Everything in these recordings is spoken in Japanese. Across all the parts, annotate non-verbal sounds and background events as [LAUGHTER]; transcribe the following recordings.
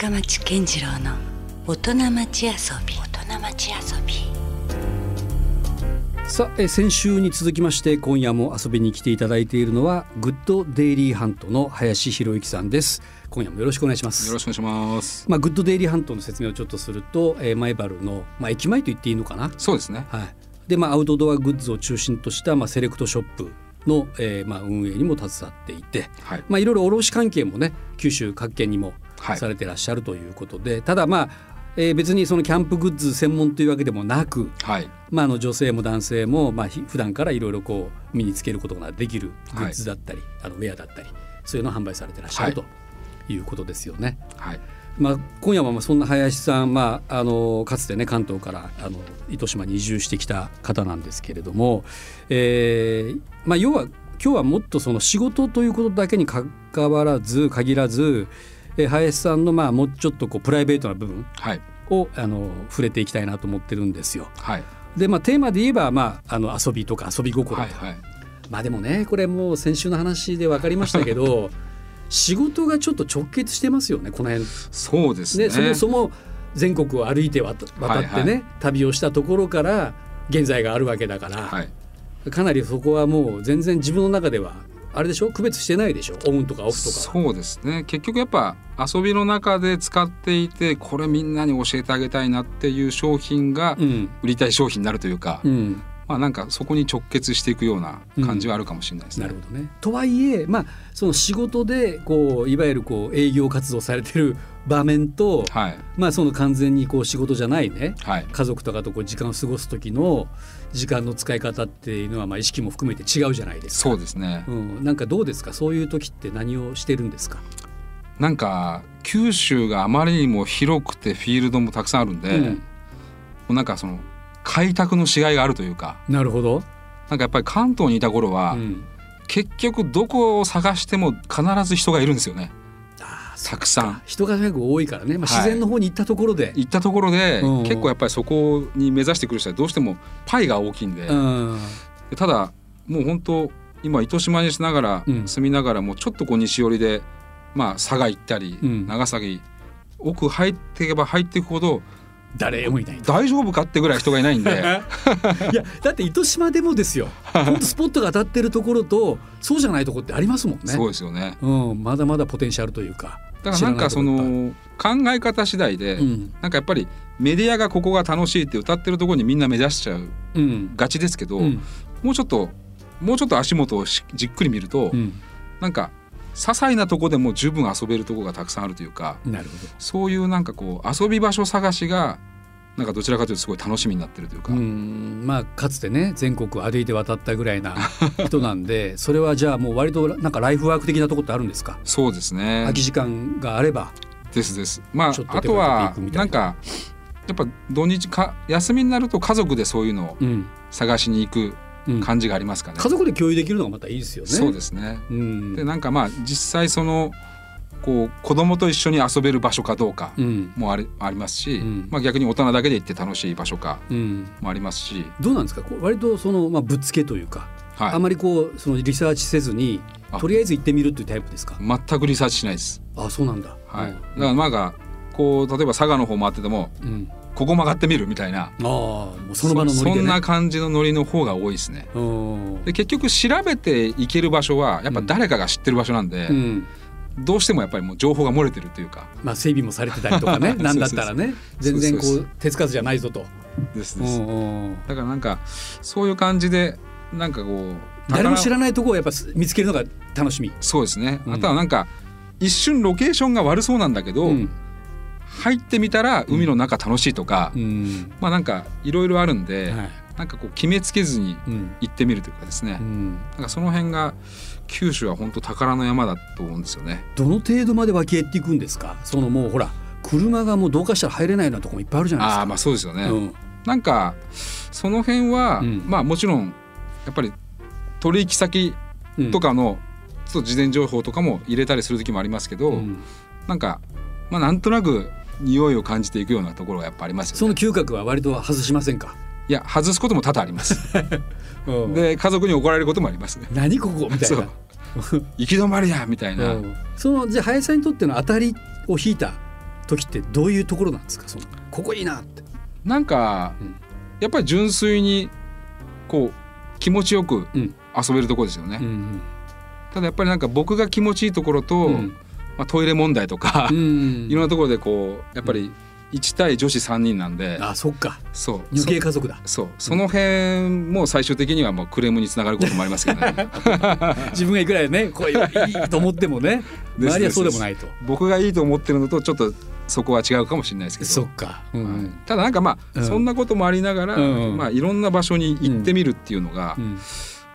深町健二郎の大人町遊び大人町遊びさあえ先週に続きまして今夜も遊びに来ていただいているのはグッドデイリーハントの林博之さんです今夜もよろしくお願いしますよろしくお願いします。まあグッドデイリーハントの説明をちょっとすると、えー、前原のまあ駅前と言っていいのかな？そうですね。はいでまあアウトドアグッズを中心としたまあセレクトショップの、えー、まあ運営にも携わっていてはい。まあいろいろ卸関係もね九州各県にもはいされてらっしゃるということで、ただまあ、えー別にそのキャンプグッズ専門というわけでもなく、はい。まあ、あの女性も男性も、まあ、ひ普段からいろいろこう身につけることができるグッズだったり、あのウェアだったりそういうのを販売されてらっしゃる、はいということですよね。はい。まあ、今夜はまあそんな林さん、まあ、あのかつてね関東からあの糸島に移住してきた方なんですけれども、えーまあ、要は今日はもっとその仕事ということだけにかかわらず限らず、えー林さんのまあもうちょっとこうプライベートな部分はい。をあの触れていきたいなと思ってるんですよ。はい。でまあテーマで言えば、まあ、あの遊びとか遊び心とか、はい。はい。まあでもねこれもう先週の話で分かりましたけど [LAUGHS] 仕事がちょっと直結してますよねこの辺そうですね。ねそもそも全国を歩いて渡渡ってね、はいは旅をしたところから現在があるわけだから、はい。かなりそこはもう全然自分の中ではあれでしょ？区別してないでしょ？オンとかオフとか。そうですね。結局やっぱ遊びの中で使っていて、これみんなに教えてあげたいなっていう商品がうん売りたい商品になるというか、うん、まあなんかそこに直結していくような感じはあるかもしれないですね。なるほどね。とはいえ、まあ、その仕事でこういわゆるこう営業活動されてる場面と、はい。まあ、その完全にこう仕事じゃないねはい。家族とかとこう時間を過ごす時の時間の使い方っていうのはまあ意識も含めて違うじゃないですか。そうですね。うん、なんかどうですか？そういう時って何をしてるんですか、なんか九州があまりにも広くてフィールドもたくさんあるんで、うん。もうなんかその開拓のしがいがあるというか、なるほど、なんかやっぱり関東にいた頃は、うん、結局どこを探しても必ず人がいるんですよねあーたくさん。人が結構多いからね、まあ、はい。自然の方に行ったところで、行ったところで、うん。結構やっぱりそこに目指してくる人はどうしてもパイが大きいんで,で、うん。ただもう本当今糸島にしながら、うん。住みながらもうちょっとこう西寄りでまあ佐賀行ったり、うん。長崎奥入っていけば入っていくほど誰もいないと。大丈夫かってぐらい人がいないんで。[LAUGHS] いやだって糸島でもですよ。[LAUGHS] 本当スポットが当たってるところとそうじゃないところってありますもんね。そうですよね。うん、まだまだポテンシャルというか。だからなんかその考え方次第で、うん。なんかやっぱりメディアがここが楽しいって歌ってるところにみんな目指しちゃううん。がちですけど、うん。もうちょっともうちょっと足元をしじっくり見ると、うん。なんか些細なとこでも十分遊べるとこがたくさんあるというかなるほそういうなんかこう遊び場所探しがなんかどちらかというとすごい楽しみになってるというか、まあかつてね全国を歩いて渡ったぐらいな [LAUGHS] 人なんでそれはじゃあもう割となんかライフワーク的なところってあるんですか？そうですね。空き時間があれば。ですです。まああとはな。なんかやっぱ土日か休みになると家族でそういうのをうん。探しに行くうん。感じがありますかね、家族で共有できるのがまたいいですよね。そうですね。うん。でなんかまあ実際そのこう子供と一緒に遊べる場所かどうかうん。もありありますし、うん。まあ、逆に大人だけで行って楽しい場所か。うん、もありますし、どうなんですか？こう割とその、まあ、ぶっつけというか、はい、あまりこうそのリサーチせずにあ。とりあえず行ってみるっていうタイプですか？全くリサーチしないです。あそうなんだ。はい、だからまあこう例えば佐賀の方回っててもうん、ここ曲がってみるみたいな。ああもうその場のノリでね。そんな感じのノリの方が多いですね。うん。で結局調べて行ける場所はやっぱ誰かが知ってる場所なんで、うんどうしてもやっぱりもう情報が漏れてるというか。まあ、整備もされてたりとかね。[LAUGHS] なんだったらね。全然こそう手つかずじゃないぞと。ですです、だからなんかそういう感じでなんかこう誰も知らないところをやっぱ見つけるのが楽しみ。そうですね、うん。あとはなんか一瞬ロケーションが悪そうなんだけど、うん。入ってみたら海の中楽しいとか、うん。まあなんかいろいろあるんで、はい。なんかこう決めつけずにうん。行ってみるというかですね、うん。なんかその辺が九州は本当宝の山だと思うんですよね。どの程度まで分け入っていくんですか？そのもうほら車がもうどうかしたら入れないようなところもいっぱいあるじゃないですか。ああまあそうですよね。うんなんかその辺は、うんまあもちろんやっぱり取引先うんとかのちょっと事前情報とかも入れたりする時もありますけど、うんなんかまあなんとなく匂いを感じていくようなところがやっぱありますよね。その嗅覚は割と外しませんか？いや外すことも多々あります。[LAUGHS] でで家族に怒られることもありますね。何ここみたいそなう。[LAUGHS] 行き止まりやみたいな。うん。そのじゃあ林さんにとっての当たりを引いた時ってどういうところなんですか？そのここいいなって。なんか、うん。やっぱり純粋にこう気持ちよくうん。遊べるところですよね、うんただやっぱりなんか僕が気持ちいいところと、うん。まあ、トイレ問題とか、うん [LAUGHS] いろんなところでこうやっぱり1対女子3人なんで、あそっか。そう。女系家族だ。そそう。その辺も最終的にはもうクレームにつながることもありますけどね。[LAUGHS] 自分がいくらいねこういいと思ってもね。周りはそうでもないと。僕がいいと思ってるのとちょっとそこは違うかもしれないですけど。そっか、うん。はい。ただなんかまあ、うん。そんなこともありながら、うんまあ、いろんな場所に行ってみるっていうのが、うん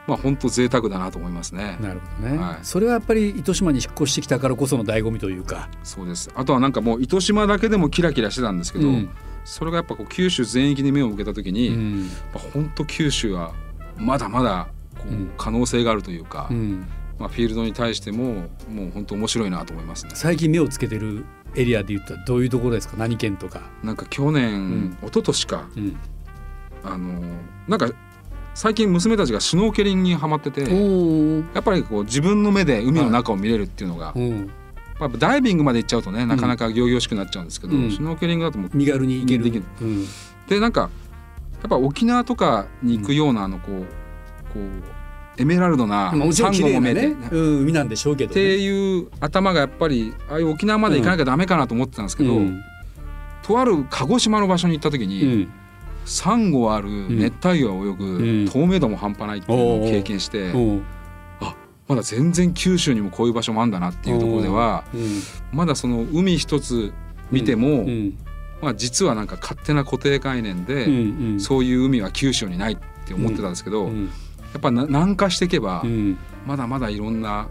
まあ本当贅沢だなと思いますね。なるほどね、はい。それはやっぱり糸島に引っ越してきたからこその醍醐味というか、そうです。あとはなんかもう糸島だけでもキラキラしてたんですけど、うん。それがやっぱこう九州全域に目を向けた時に、うん。ぱ本当九州はまだまだこううん。可能性があるというか、うん。まあ、フィールドに対してももう本当面白いなと思いますね。最近目をつけてるエリアで言ったらどういうところですか？何県とか、なんか去年、ん。一昨年か。うん、あのなんか最近娘たちがシュノーケリングにハマっててやおっぱりこう自分の目で海の中を見れるっていうのが、うん、まあ、ダイビングまで行っちゃうとねなかなか仰々しくなっちゃうんですけど、うん。シュノーケリングだともう身軽に行ける。できる。うん。でなんかやっぱ沖縄とかに行くようなあのこうこうエメラルドなサンゴも見えて、ね、うん、海なんでしょうけど、っね、ていう頭がやっぱりああいう沖縄まで行かなきゃダメかなと思ってたんですけど、うん。とある鹿児島の場所に行った時うに、んサンゴある熱帯魚が泳ぐ、うん。透明度も半端ないっていうのを経験して、うん。まだ全然九州にもこういう場所もあるんだなっていうところではうん。まだその海一つ見ても、うん。まあ、実はなんか勝手な固定概念で、そういう海は九州にないって思ってたんですけど、うん。やっぱな南下していけば、うん。まだまだいろんな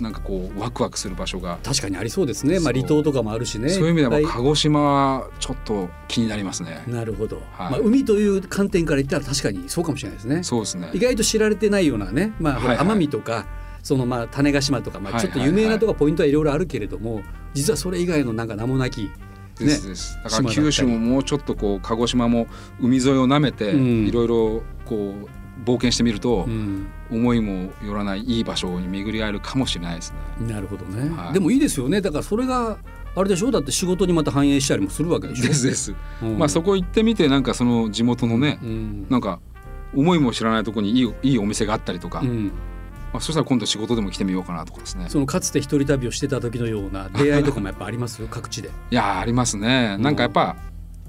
なんかこうワクワクする場所が、確かにありそうですね。まあ離島とかもあるしね。そういう意味では鹿児島はちょっと気になりますね。なるほど、はい。まあ、海という観点から言ったら確かにそうかもしれないですね。そうですね。意外と知られてないようなね、まあ、ほらはいはい。奄美とかそのまあ種子島とか、まあ、ちょっと有名なとこポイントはいろいろあるけれども、実はそれ以外のなんか名もなきですです。だから九州ももうちょっとこう鹿児島も海沿いを舐めてうん。いろいろこう冒険してみると、うん、思いもよらないいい場所に巡り合えるかもしれないですね。なるほどね、はい。でもいいですよね。だからそれがあれでしょ？だって仕事にまた反映したりもするわけでしょ？ですです。うん。まあそこ行ってみてなんかその地元のね、うん。なんか思いも知らないところにいいいいお店があったりとか、うん。まあ、そしたら今度仕事でも来てみようかなとかですね。そのかつて一人旅をしてた時のような出会いとかもやっぱあります？[LAUGHS] 各地で。いやーありますね。うんなんかやっぱ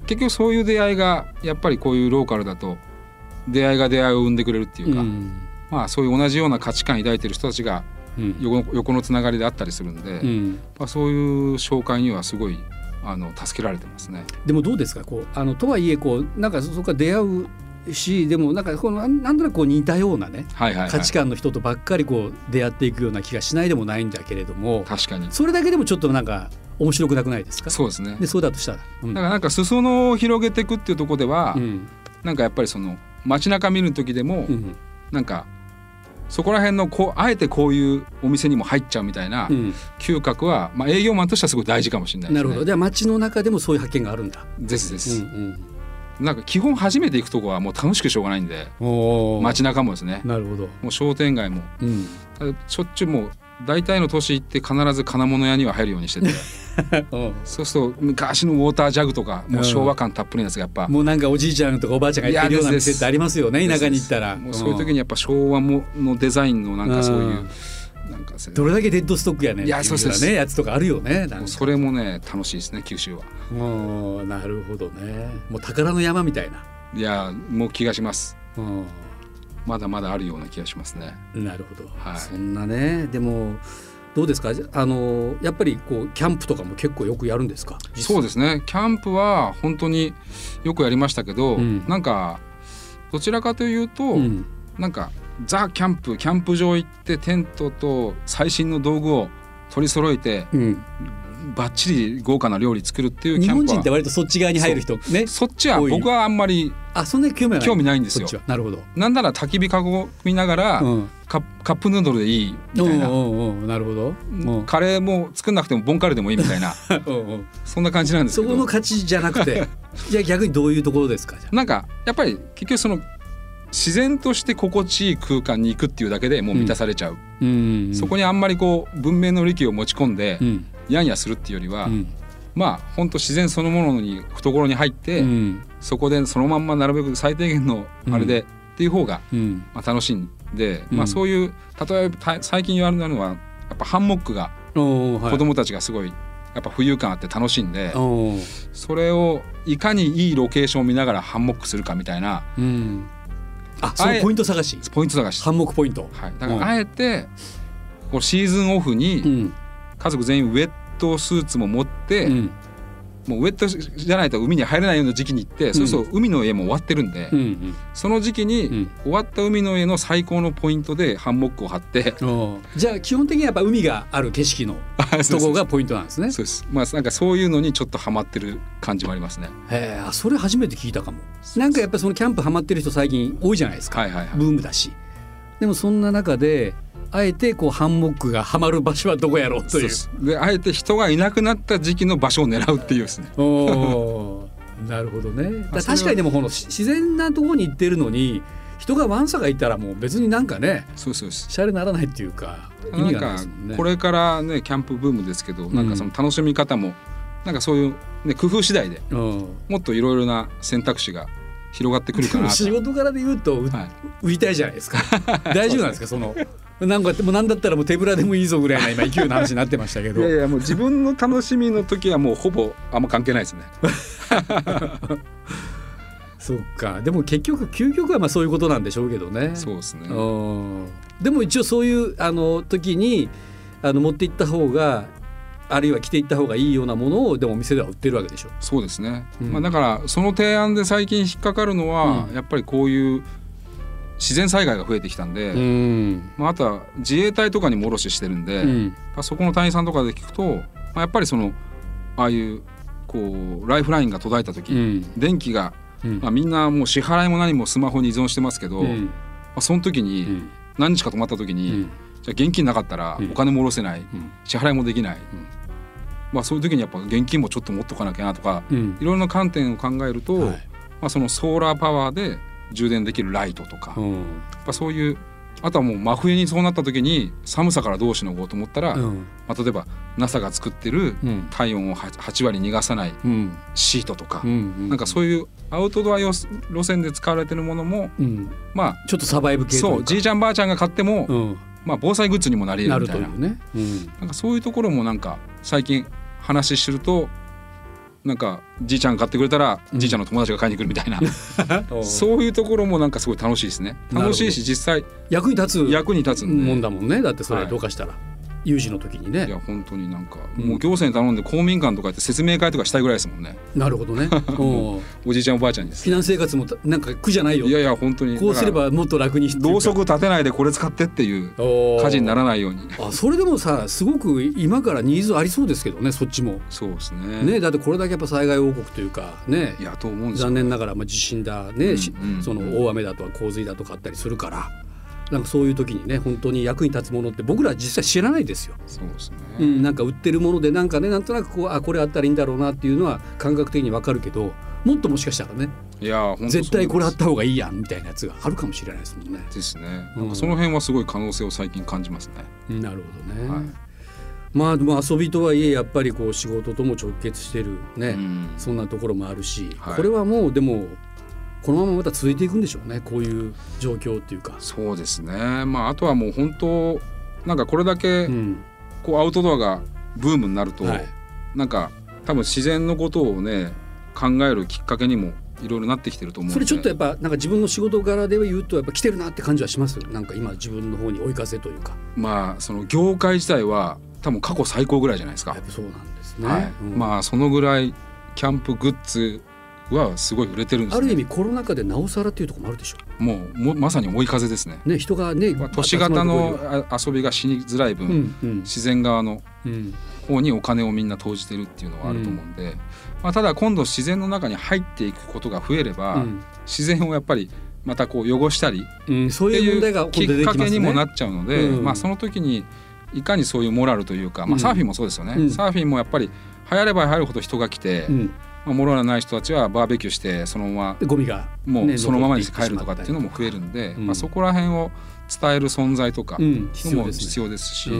結局そういう出会いがやっぱりこういうローカルだと出会いが出会いを生んでくれるっていうか、ん。まあそういう同じような価値観抱いてる人たちがうん。横横のつながりであったりするんで、うん。まあ、そういう紹介にはすごいあの助けられてますね。でもどうですか？こうあのとはいえこうなんかそこから出会うしでもなんかこのなんなんとなくこう似たようなねはいはい、はい、価値観の人とばっかりこう出会っていくような気がしないでもないんだけれども確かに。それだけでもちょっとなんか面白くなくないですか？そうですね。でそうだとしたら。うん。だからなんか裾野を広げていくっていうところでは、うん。なんかやっぱりその街中見る時でも、うん。なんかそこら辺のこうあえてこういうお店にも入っちゃうみたいなうん。嗅覚は、まあ、営業マンとしてはすごい大事かもしれないですね。なるほど。じゃあ街の中でもそういう発見があるんだ。ですです、うんなんか基本初めて行くとこはもう楽しくしょうがないんで街中もですね。なるほど。もう商店街も。うん。しょっちゅうもう大体の都市行って必ず金物屋には入るようにしてて。[LAUGHS] うん。そうすると昔のウォータージャグとかもう昭和感たっぷりのやつがやっぱ、もうなんかおじいちゃんとかおばあちゃんが行ってるような店ってありますよね田舎に行ったら。もうそういう時にやっぱ昭和ものデザインのなんかそういううん。なんかせどれだけデッドストックやねんいやそうです。ねやつとかあるよねそれもね楽しいですね九州は。うんなるほどね。もう宝の山みたいな。いやもう気がします。うまだまだあるような気がしますね。んなるほど、はい。そんなね。でもどうですか？あのやっぱりこうキャンプとかも結構よくやるんですか？そうですね。キャンプは本当によくやりましたけど、うん。なんかどちらかというと、うん。なんかザ・キャンプキャンプ場行ってテントと最新の道具を取り揃えてうん、バッチリ豪華な料理作るっていうキ日本人って割とそっち側に入る人ねそっちは僕はあんまりあそんなに興味はない。興味ないんですよ。なるほど、なんなら焚き火囲みながら、うん、カカップヌードルでいいみたいな、なるほど、うん。カレーも作んなくてもボンカレーでもいいみたいな。[LAUGHS] そんな感じなんですそこのけど価値じゃなくて [LAUGHS] じゃあ逆にどういうところですか？じゃあ。なんかやっぱり結局その自然として心地いい空間に行くっていうだけでもう満たされちゃう、うん。そこにあんまりこう文明の利器を持ち込んで、うんやんやするっていうよりは、うん。まあ本当自然そのものに懐に入って、うん。そこでそのまんまなるべく最低限のあれで、っていう方が、うん。まあ、楽しいんで、うん。まあ、そういう例えばた最近言われるのはやっぱハンモックが子供たちがすごいやっぱ浮遊感あって楽しいんで、それをいかにいいロケーションを見ながらハンモックするかみたいなうん。あそのポイント探し。ポイント探し、ハンモックポイント。はい、だからあえてこうシーズンオフうにん家族全員ウェットスーツも持って、うん。もうウェットじゃないと海に入れないような時期に行って、そうすると海の家も終わってるんで、うんその時期うにん。終わった海の家の最高のポイントでハンモックを張って。じゃあ基本的にはやっぱ海がある景色の [LAUGHS] とこがポイントなんですね。そうです。まあなんかそういうのにちょっとハマってる感じもありますね。へえあそれ初めて聞いたかも。なんかやっぱりそのキャンプハマってる人最近多いじゃないですか、はいはいはい。ブームだし。でもそんな中であえてこうハンモックがハマる場所はどこやろうという。であえて人がいなくなった時期の場所を狙うっていう。ですねおーなるほどね。確かにでもこのし自然なところに行ってるのに人がわんさがいたらもう別になんかねそうそうシャレならないっていうか意味がないですもんね。これからねキャンプブームですけど、なんかその楽しみ方もなんかそういう、ね、工夫次第でうん。もっといろいろな選択肢が広がってくるかなと。[LAUGHS] 仕事柄で言うと、うはい。売りたいじゃないですか。[LAUGHS] 大丈夫なんですかそのなんかもうなんだったらもう手ぶらでもいいぞぐらいな今勢いの話になってましたけどいやいやもう自分の楽しみの時はもうほぼあんま関係ないですね。[LAUGHS] そっかでも結局究極はまあそういうことなんでしょうけどねそうですね。うんでも一応そういうあの時にあの持って行った方があるいは着ていった方がいいようなものをでもお店では売ってるわけでしょ。そうですね。うんまあだからその提案で最近引っかかるのは、うんやっぱりこういう自然災害が増えてきたんで、ん。まああとは自衛隊とかにも卸してるんで、うん。まあそこの隊員さんとかで聞くと、まあ、やっぱりそのああいうこうライフラインが途絶えた時、うん。電気が、うん。まあ、みんなもう支払いも何もスマホに依存してますけど、まうん。あ、その時に、うん。何日か泊まった時に、うん。じゃあ現金なかったらうん。お金も下ろせない、うん。支払いもできない、ん。まあ、そういう時にやっぱ現金もちょっと持っとかなきゃなとかうん。いろんな観点を考えると、はい。まあ、そのソーラーパワーで充電できるライトとか、やっうんぱそういうあとはもう真冬にそうなった時に寒さからどうしのごうと思ったら、うん。まあ、例えば NASA が作ってるうん。体温を 8, 8割逃がさないうん。シートとか、うんなんかそういうアウトドア用路線で使われてるものもうん。まちょっとサバイブあ系そうじいちゃんばあちゃんが買っても、うん。まあ、防災グッズにもなりな得るみたいな。ね。うん。なんかそういうところもなんか最近話してるとなんかじいちゃんが買ってくれたら、うん。じいちゃんの友達が買いに来るみたいな。[LAUGHS] そういうところもなんかすごい楽しいですね。楽しいし実際役に立つ役に立つもんだもんね。だってそれはい。どうかしたら有事の時にいねや本当になんか、うん。もう行政に頼んで公民館とかやって説明会とかしたいぐらいですもんね。なるほどね。[LAUGHS] う。んおじいちゃんおばあちゃんにです。避難生活もなんか苦じゃないよ。いやいや本当に。こうすればもっと楽にらろうそく立てないでこれ使ってっていう火火事にならないように。あそれでもさすごく今からニーズありそうですけどねそっちも。そうですね。ねだってこれだけやっぱ災害王国というかね。いやと思うんですよ。残念ながらまあ地震だね、うんしうん。その大雨だとか洪水だとかあったりするからなんかそういう時にね本当に役に立つものって僕ら実際知らないですよ。そうですね、うん、なんか売ってるものでなんかねなんとなくこうあこれあったらいいんだろうなっていうのは感覚的にわかるけどもっともしかしたらねいや絶対これあった方がいいやんみたいなやつがあるかもしれないですもんね。ですね、うん。なんかその辺はすごい可能性を最近感じますね。なるほどね。はい。まあでも遊びとはいえやっぱりこう仕事とも直結してるね、うん。そんなところもあるし、はい。これはもうでもこのまままた続いていくんでしょうね。こういう状況っていうか。そうですね。まああとはもう本当なんかこれだけうん。こうアウトドアがブームになると、はい。なんか多分自然のことをね考えるきっかけにもいろいろなってきてると思うそれちょっとやっぱなんか自分の仕事柄で言うとやっぱ来てるなって感じはします？なんか今自分の方に追い風というか。まあその業界自体は多分過去最高ぐらいじゃないですか。やっ、ぱそうなんですね。はい。うん。まあそのぐらいキャンプグッズはすごい売れてるんですね。ある意味コロナ禍でなおさらっていうところもあるでしょ。もうもまさに追い風ですね、ね人がねまあ、都市型のあ遊びがしにづらい分、うんうん。自然側のうん。方にお金をみんな投じてるっていうのはあると思うんで、まあ、ただ今度自然の中に入っていくことが増えれば、うん。自然をやっぱりまたこう汚したりうん、そういうきっかけにもなっっちゃうので、うん。まあ、その時にいかにそういうモラルというか、まあ、うん。サーフィンもそうですよね、うん。サーフィンもやっぱり流行れば流行るほど人が来て、うん、まあ、モラルない人たちはバーベキューしてそのままでゴミがもねうそのままにして残帰るとかっていうのも増えるんで、うん。まあ、そこら辺を伝える存在とかも必要ですし、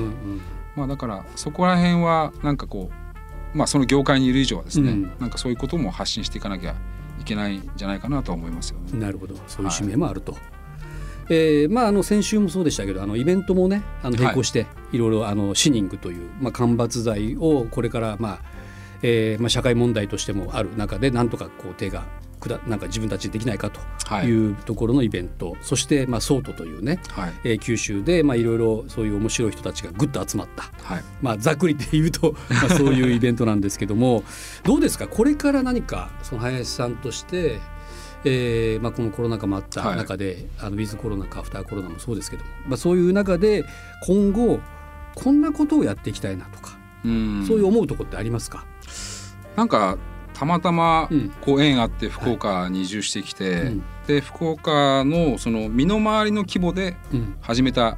まあ、だからそこら辺はなんかこうまあその業界にいる以上はですね、うん。なんかそういうことも発信していかなきゃいけないんじゃないかなとは思いますよね。なるほど。そういう使命もあると。えーまあ、あの先週もそうでしたけどあのイベントもねあの並行していろいろあのシニングという、まあ、間伐材をこれから、まあえーまあ、社会問題としてもある中でなんとかこう手が下なんか自分たちでできないかとはい。いうところのイベント、そして、まあ、ソートというね、はい。えー九州でまあいろいろそういう面白い人たちがぐっと集まった。はい。まあ、ざっくりで言うと、まあ、そういうイベントなんですけども [LAUGHS] どうですか？これから何かその林さんとして、えーまあ、このコロナ禍もあった中で、あのウィズコロナかアフターコロナもそうですけども、まあ、そういう中で今後こんなことをやっていきたいなとか、うん。そういう思うところってありますか、なんかたまたまうん。こう縁あって福岡に移住してきて、うん。で福岡のその身の回りの規模でうん。始めた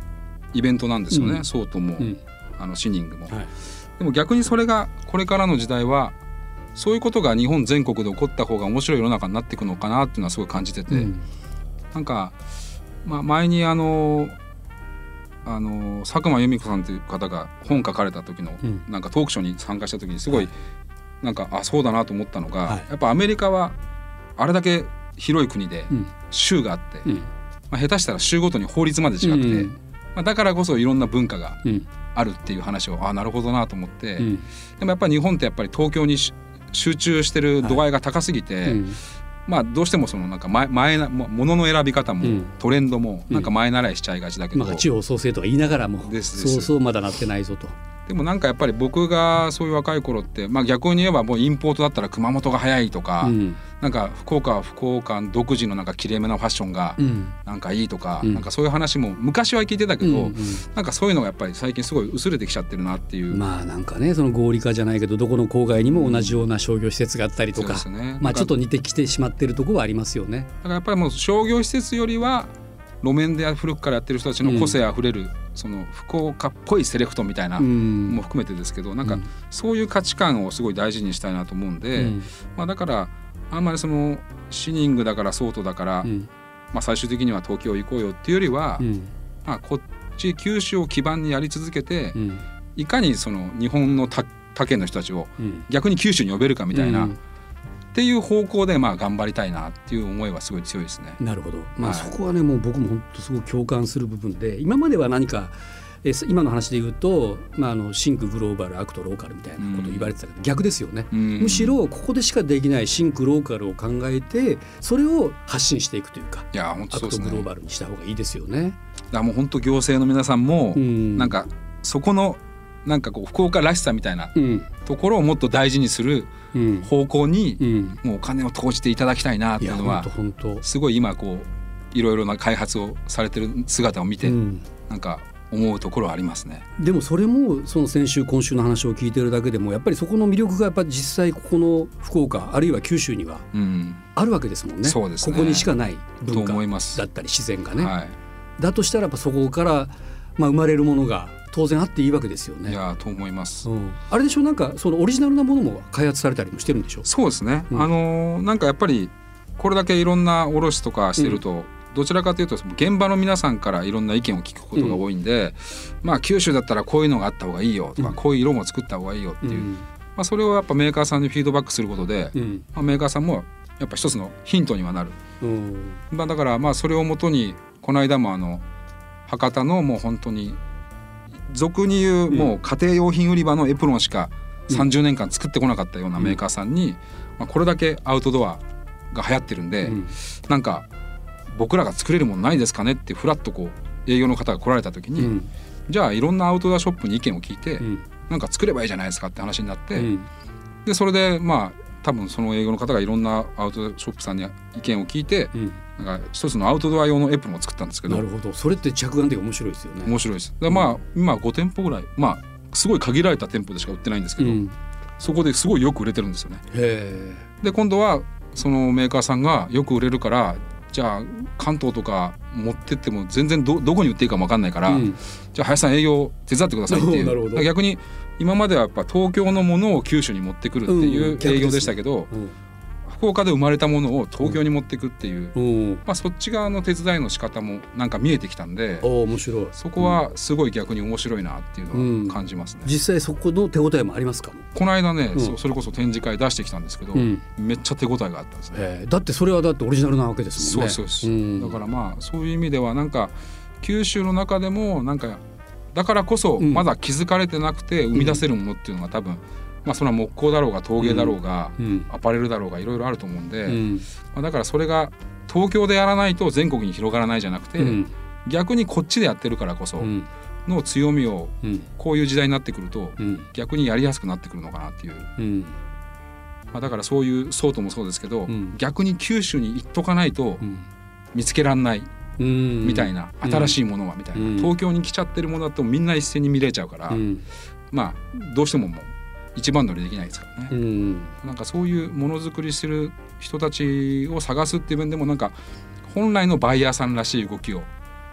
イベントなんですよね、うん。ソートも、うん。あのシニングも。はい。でも逆にそれがこれからの時代はそういうことが日本全国で起こった方が面白い世の中になっていくのかなっていうのはすごい感じてて、うん。なんか、まあ、前にあのあの佐久間由美子さんという方が本書かれた時の、うん。なんかトークショーに参加した時にすごい、なんかあそうだなと思ったのが、はい。やっぱアメリカはあれだけ広い国でうん。州があって、うん。まあ、下手したら州ごとに法律まで違ってて、うん。まあ、だからこそいろんな文化がうん。あるっていう話をあなるほどなと思って、うん。でもやっぱり日本ってやっぱり東京にし集中してる度合いが高すぎて、うん。まあどうしてもそのなんか前前なもものの選び方も、うん。トレンドもうん。なんか前習いしちゃいがちだけど、まあ、地方創生とか言いながらもそうそうまだなってないぞと。でもなんかやっぱり僕がそういう若い頃って、まあ、逆に言えばもうインポートだったら熊本が早いとか、うん。なんか福岡は福岡独自のなんかきれいめなファッションがうん。なんかいいとか、うん。なんかそういう話も昔は聞いてたけど、うんうんなんかそういうのがやっぱり最近すごい薄れてきちゃってるなっていう。まあなんかねその合理化じゃないけどどこの郊外にも同じような商業施設があったりとか、そうですね。まあちょっとだ似てきてしまってるところはありますよね。からやっぱりもう商業施設よりは路面で古くからやってる人たちの個性あふれる、その福岡っぽいセレクトみたいな、うん。も含めてですけどなんかうん。そういう価値観をすごい大事にしたいなと思うんで、うん。まあ、だからあんまりそのシニングだからソートだから、うん。まあ、最終的には東京行こうよっていうよりは、うん。まあ、こっち九州を基盤にやり続けて、うん。いかにその日本の他他県の人たちをうん。逆に九州に呼べるかみたいな、うんっていう方向でまあ頑張りたいなっていう思いはすごい強いですね。なるほど、まあ、はいそこはねもう僕も本当すごく共感する部分で今までは何かえー今の話で言うと、まあ、あの Think Global Act Local みたいなことを言われてたけど、逆ですよね。うんむしろここでしかできない Think Local を考えてそれを発信していくというかいや本当 Act そうですね。グローバルにした方がいいですよね。だもう本当行政の皆さんも、うんなんかそこのなんかこう福岡らしさみたいなうんところをもっと大事にするうん方向にうん、もうお金を投じていただきたいなっていうのは。すごい今こういろいろな開発をされてる姿を見て、うんなんか思うところはありますね。でもそれもその先週今週の話を聞いてるだけでもやっぱりそこの魅力がやっぱり実際ここの福岡あるいは九州にはうん、あるわけですもんね。そうですねここにしかないと文化思いますだったり自然がね。はだとしたらやっぱそこからまあ生まれるものが当然あっていいわけですよい、いね。やと思います。うん、あれでしょ？なんかそのオリジナルなものも開発されたりもしてるんでしょ？そうですね。うん。あのーなんかやっぱりこれだけいろんな卸とかしてると、どちらかというと現場の皆さんからいろんな意見を聞くことが多いんで、まあ九州だったらこういうのがあった方がいいよとか、うん。こういう色も作った方がいいよっていう、うん。まあ、それをやっぱメーカーさんにフィードバックすることで、うん。まあ、メーカーさんもやっぱ一つのヒントにはなる。うん。まあ、だからまあそれをもとにこの間もあの博多のもう本当に俗に言うもう家庭用品売り場のエプロンしか30年間作ってこなかったようなメーカーさんに、まあ、これだけアウトドアが流行ってるんで、うん。なんか僕らが作れるものないですかね？ってフラッとこう営業の方が来られた時に、うん。じゃあいろんなアウトドアショップに意見を聞いて、うん。なんか作ればいいじゃないですかって話になって、うん。でそれでまあ多分その営業の方がいろんなアウトドアショップさんに意見を聞いてうんなんか一つのアウトドア用のエプロンを作ったんですけどなるほどそれって着眼点が面白いですよね。面白いです。でまあ今5店舗ぐらいまあすごい限られた店舗でしか売ってないんですけど、うんそこですごいよく売れてるんですよね。へで今度はそのメーカーさんがよく売れるからじゃあ関東とか持ってっても全然どどこに売っていいかも分かんないから、えうん。じゃあ林さん営業手伝ってくださいっていう。[LAUGHS] 逆に今まではやっぱ東京のものを九州に持ってくるってうんいう営業でしたけど、うん福岡で生まれたものを東京に持っていくっていう、うん。まあ、そっち側の手伝いの仕方もなんか見えてきたんで面白い。そこはすごい逆に面白いなっていうのは感じますね。実際そこの手応えもありますか？も、この間ね、うん。そそれこそ展示会出してきたんですけど、うん。めっちゃ手応えがあったんですね。えー。だってそれはだってオリジナルなわけですもんね。そうそうそう、ん。だからまあそういう意味ではなんか九州の中でもなんかだからこそうん。まだ気づかれてなくて生み出せるものっていうのが多分、まあそれは木工だろうが陶芸だろうが、うん。アパレルだろうがいろいろあると思うんで、うん。まあ、だからそれが東京でやらないと全国に広がらないじゃなくて、うん。逆にこっちでやってるからこそうん。の強みをうん。こういう時代になってくるとうん。逆にやりやすくなってくるのかなっていう、うん。まあ、だからそういうソートもそうですけど、うん。逆に九州に行っとかないとうん。見つけらんないうん。みたいな、うん。新しいものはみたいな、うん。東京に来ちゃってるものだとみんな一斉に見れちゃうから、うん。まあどうしてももう一番乗りできないですからね、うん。なんかそういうものづくりする人たちを探すっていう面でもなんか本来のバイヤーさんらしい動きを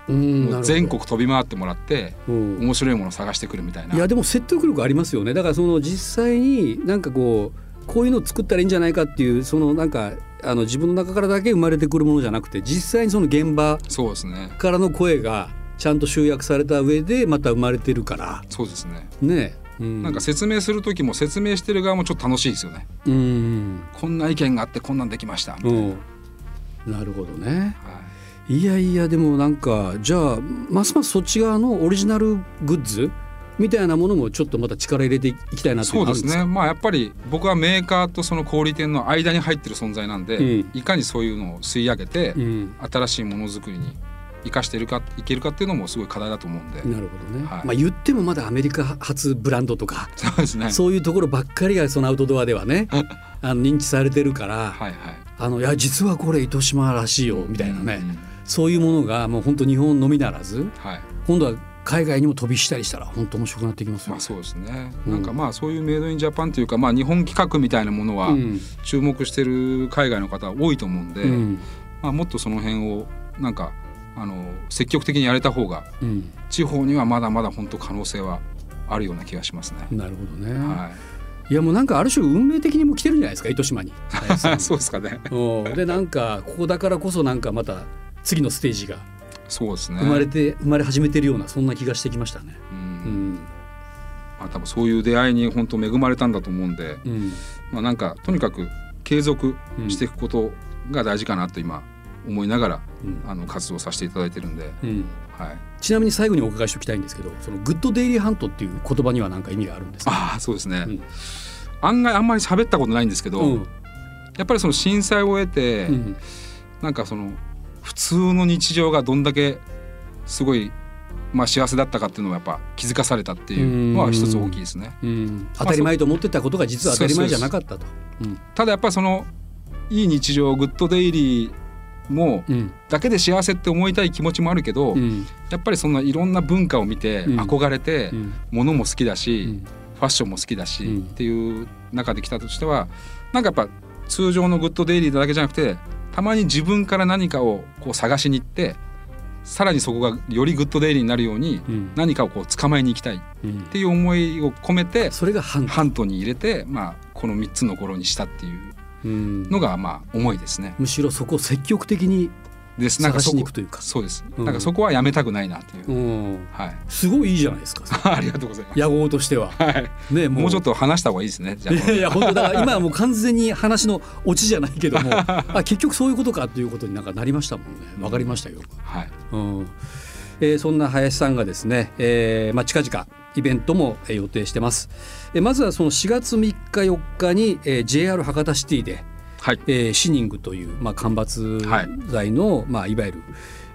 全国飛び回ってもらってうん。面白いものを探してくるみたいな。いやでも説得力ありますよね。だからその実際になんかこうこういうのを作ったらいいんじゃないかっていうそのなんかあの自分の中からだけ生まれてくるものじゃなくて実際にその現場そうですね。からの声がちゃんと集約された上でまた生まれてるから。そうですね、ねうん。なんか説明する時も説明してる側もちょっと楽しいですよね。うん。こんな意見があってこんなんできました。みたいな、うん。なるほどね。はい。いやいやでもなんかじゃあますますそっち側のオリジナルグッズみたいなものもちょっとまた力入れていきたいなっていうそうですね。まあやっぱり僕はメーカーとその小売店の間に入ってる存在なんで、うん。いかにそういうのを吸い上げて、うん。新しいものづくりに生かしているかいけるかっていうのもすごい課題だと思うんで、なるほどね、はい。まあ言ってもまだアメリカ発ブランドとか。そうですね。そういうところばっかりがそのアウトドアではね [LAUGHS] あの認知されてるから、はいはい。あのいや実はこれ糸島らしいよみたいなね、うん。そういうものがもう本当日本のみならずはい。今度は海外にも飛びしたりしたら本当面白くなってきますよ。ね。まあそうですね、うん。なんかまあそういうメイドインジャパンというかまあ日本企画みたいなものはうん。注目してる海外の方多いと思うんで、うん。まあ、もっとその辺をなんかあの積極的にやれた方がうん地方にはまだまだ本当可能性はあるような気がしますね。なるほどね、はいやもうなんかある種運命的にも来てるんじゃないですか糸島に。い、[LAUGHS] そうですかね。[LAUGHS] うんでなんかここだからこそなんかまた次のステージがそうですね。生まれて、生まれ始めてるようなそんな気がしてきましたね。う、うんんまあ多分そういう出会いに本当恵まれたんだと思うんで、うんまあなんかとにかく継続していくことが大事かなと今思いながら、うん。あの活動させていただいてるんで、うん。はい。ちなみに最後にお伺いしておきたいんですけどその Good Daily Hunt っていう言葉には何か意味があるんですか？ああそうですね。うん。案外あんまり喋ったことないんですけど、うん。やっぱりその震災を経て、うん。なんかその普通の日常がどんだけすごいまあ幸せだったかっていうのをやっぱ気づかされたっていうのは一つ大きいですね。うん。当たり前と思ってたことが実は当たり前じゃなかったと。うんただやっぱりそのいい日常 Good Dailyもうん。だけで幸せって思いたい気持ちもあるけど、うん。やっぱりそんないろんな文化を見てうん。憧れて、うん。物も好きだし、うん。ファッションも好きだし、うん。っていう中で来たとしてはなんかやっぱ通常の Good Daily だけじゃなくてたまに自分から何かをこう探しに行ってさらにそこがより Good Daily になるようにうん。何かをこう捕まえに行きたいっうん。ていう思いを込めてそれが Hunt。に入れて、まあ、この3つの頃にしたっていう。うんのがまあ思いですね。むしろそこを積極的にです。なんか探しそこに行くというか。そうです、うん。なんかそこはやめたくないなっていう、うん。はい。すごいいいじゃないですか。[LAUGHS] ありがとうございます。野号としては。はい、ねもう。ちょっと話した方がいいですね。いやいや本当だから今はもう完全に話のオチじゃないけども。[LAUGHS] あ結局そういうことかっていうことになんかなりましたもんね。わかりましたよ、はい、うん。えーそんな林さんがですね、えーまあ、近々イベントもえー予定してます。えーまずはその4月3日4日に、えー JR 博多シティで、はい、えーシニングという、まあ、間伐材の、いまあ、いわゆる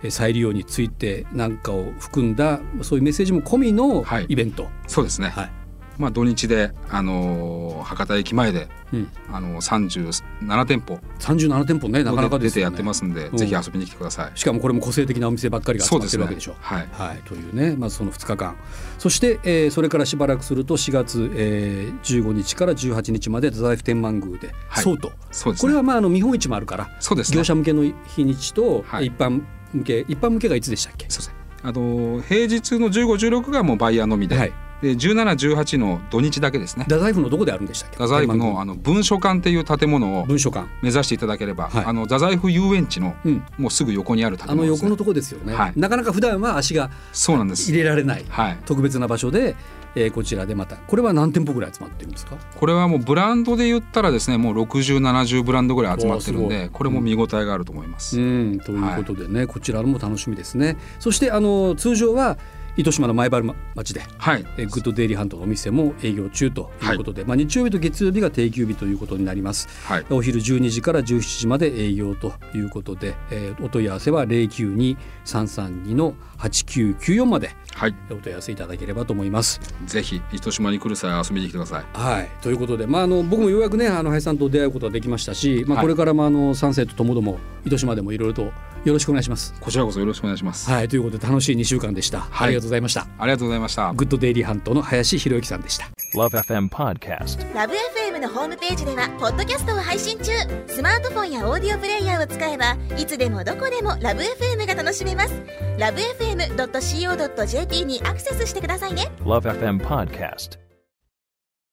えー再利用についてなんかを含んだそういうメッセージも込みのはい。イベント、そうですね。はいまあ土日であのー博多駅前でうん、あの37店舗37店舗ねなかなかね出てやってますんで、うんぜひ遊びに来てください。しかもこれも個性的なお店ばっかりが集まってるわけでしょ。はい。はい、というね、まずその2日間そして、えーそれからしばらくすると4月、えー、15日から18日まで太宰府天満宮で、はいそうですね。これはまああの見本市もあるから、そうですね。業者向けの日にちと、はい一般向け一般向けがいつでしたっけ？そうですね。あの平日の15、16がもうバイヤーのみで、はいで1718の土日だけですね。太宰府のどこであるんでしたっけ？太宰府のあの文書館っていう建物を文書館。目指していただければ、はい。あの太宰府遊園地のうん。もうすぐ横にある建あの物です、ね、横のとこですよね、はい。なかなか普段は足がそうなんです。入れられないはい。特別な場所で、えーこちらでまた。これは何店舗ぐらい集まってるんですか？これはもうブランドで言ったらですねもう6070ブランドぐらい集まってるんでこれも見応えがあると思います、うん。ということでね、こちらも楽しみですね。そしてあの通常は糸島の前原町ではい。えーグッドデイリーハントのお店も営業中ということで、まあ、日曜日と月曜日が定休日ということになります。はい。お昼12時から17時まで営業ということで、えーお問い合わせは092-332の8994まではい。お問い合わせいただければと思います。ぜひ糸島に来る際は遊びに来てください。はい、ということで、まあ、あの僕もようやくねあの林さんと出会うことができましたし、まあ、はい。これからもあのサンセットともども糸島でもいろいろとよろしくお願いします。こちらこそよろしくお願いします、はい、ということで楽しい2週間でした。はいありがとうございました。ありがとうございましたグッドデイリーハントの林博之さんでした。Love FM Podcast. ラブ f m のホームページではポッドキャストを配信中スマートフォンやオーディオプレイヤーを使えばいつでもどこでもラブ f m が楽しめますラブ FM.co.jp にアクセスしてくださいね Love FM Podcast.